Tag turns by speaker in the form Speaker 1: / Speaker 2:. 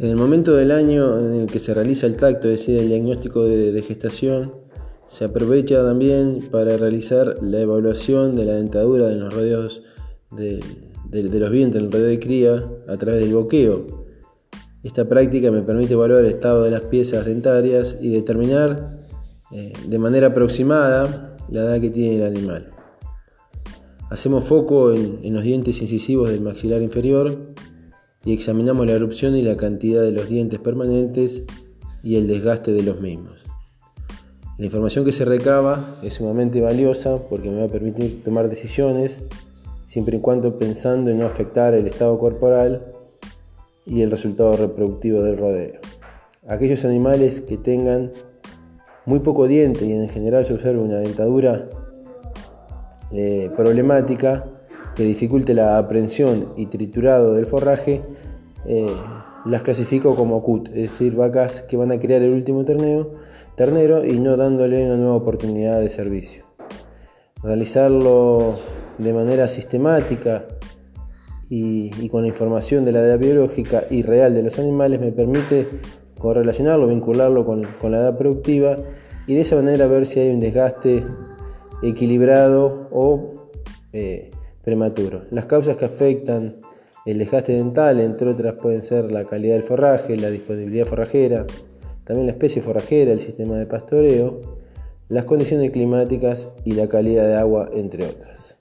Speaker 1: En el momento del año en el que se realiza el tacto, es decir, el diagnóstico de, gestación, se aprovecha también para realizar la evaluación de la dentadura en los rodeos de, los vientres, en el rodeo de cría, a través del boqueo. Esta práctica me permite evaluar el estado de las piezas dentarias y determinar eh, de manera aproximada la edad que tiene el animal. Hacemos foco en los dientes incisivos del maxilar inferior y examinamos la erupción y la cantidad de los dientes permanentes y el desgaste de los mismos. La información que se recaba es sumamente valiosa porque me va a permitir tomar decisiones siempre y cuando pensando en no afectar el estado corporal y el resultado reproductivo del rodeo. Aquellos animales que tengan muy poco diente y en general se observa una dentadura eh, problemática, que dificulte la aprehensión y triturado del forraje, eh, las clasifico como CUT, es decir, vacas que van a crear el último ternero, ternero y no dándole una nueva oportunidad de servicio. Realizarlo de manera sistemática y, con la información de la edad biológica y real de los animales me permite correlacionarlo, vincularlo con, la edad productiva y de esa manera ver si hay un desgaste equilibrado o eh, prematuro. Las causas que afectan el desgaste dental, entre otras, pueden ser la calidad del forraje, la disponibilidad forrajera, también la especie forrajera, el sistema de pastoreo, las condiciones climáticas y la calidad de agua, entre otras.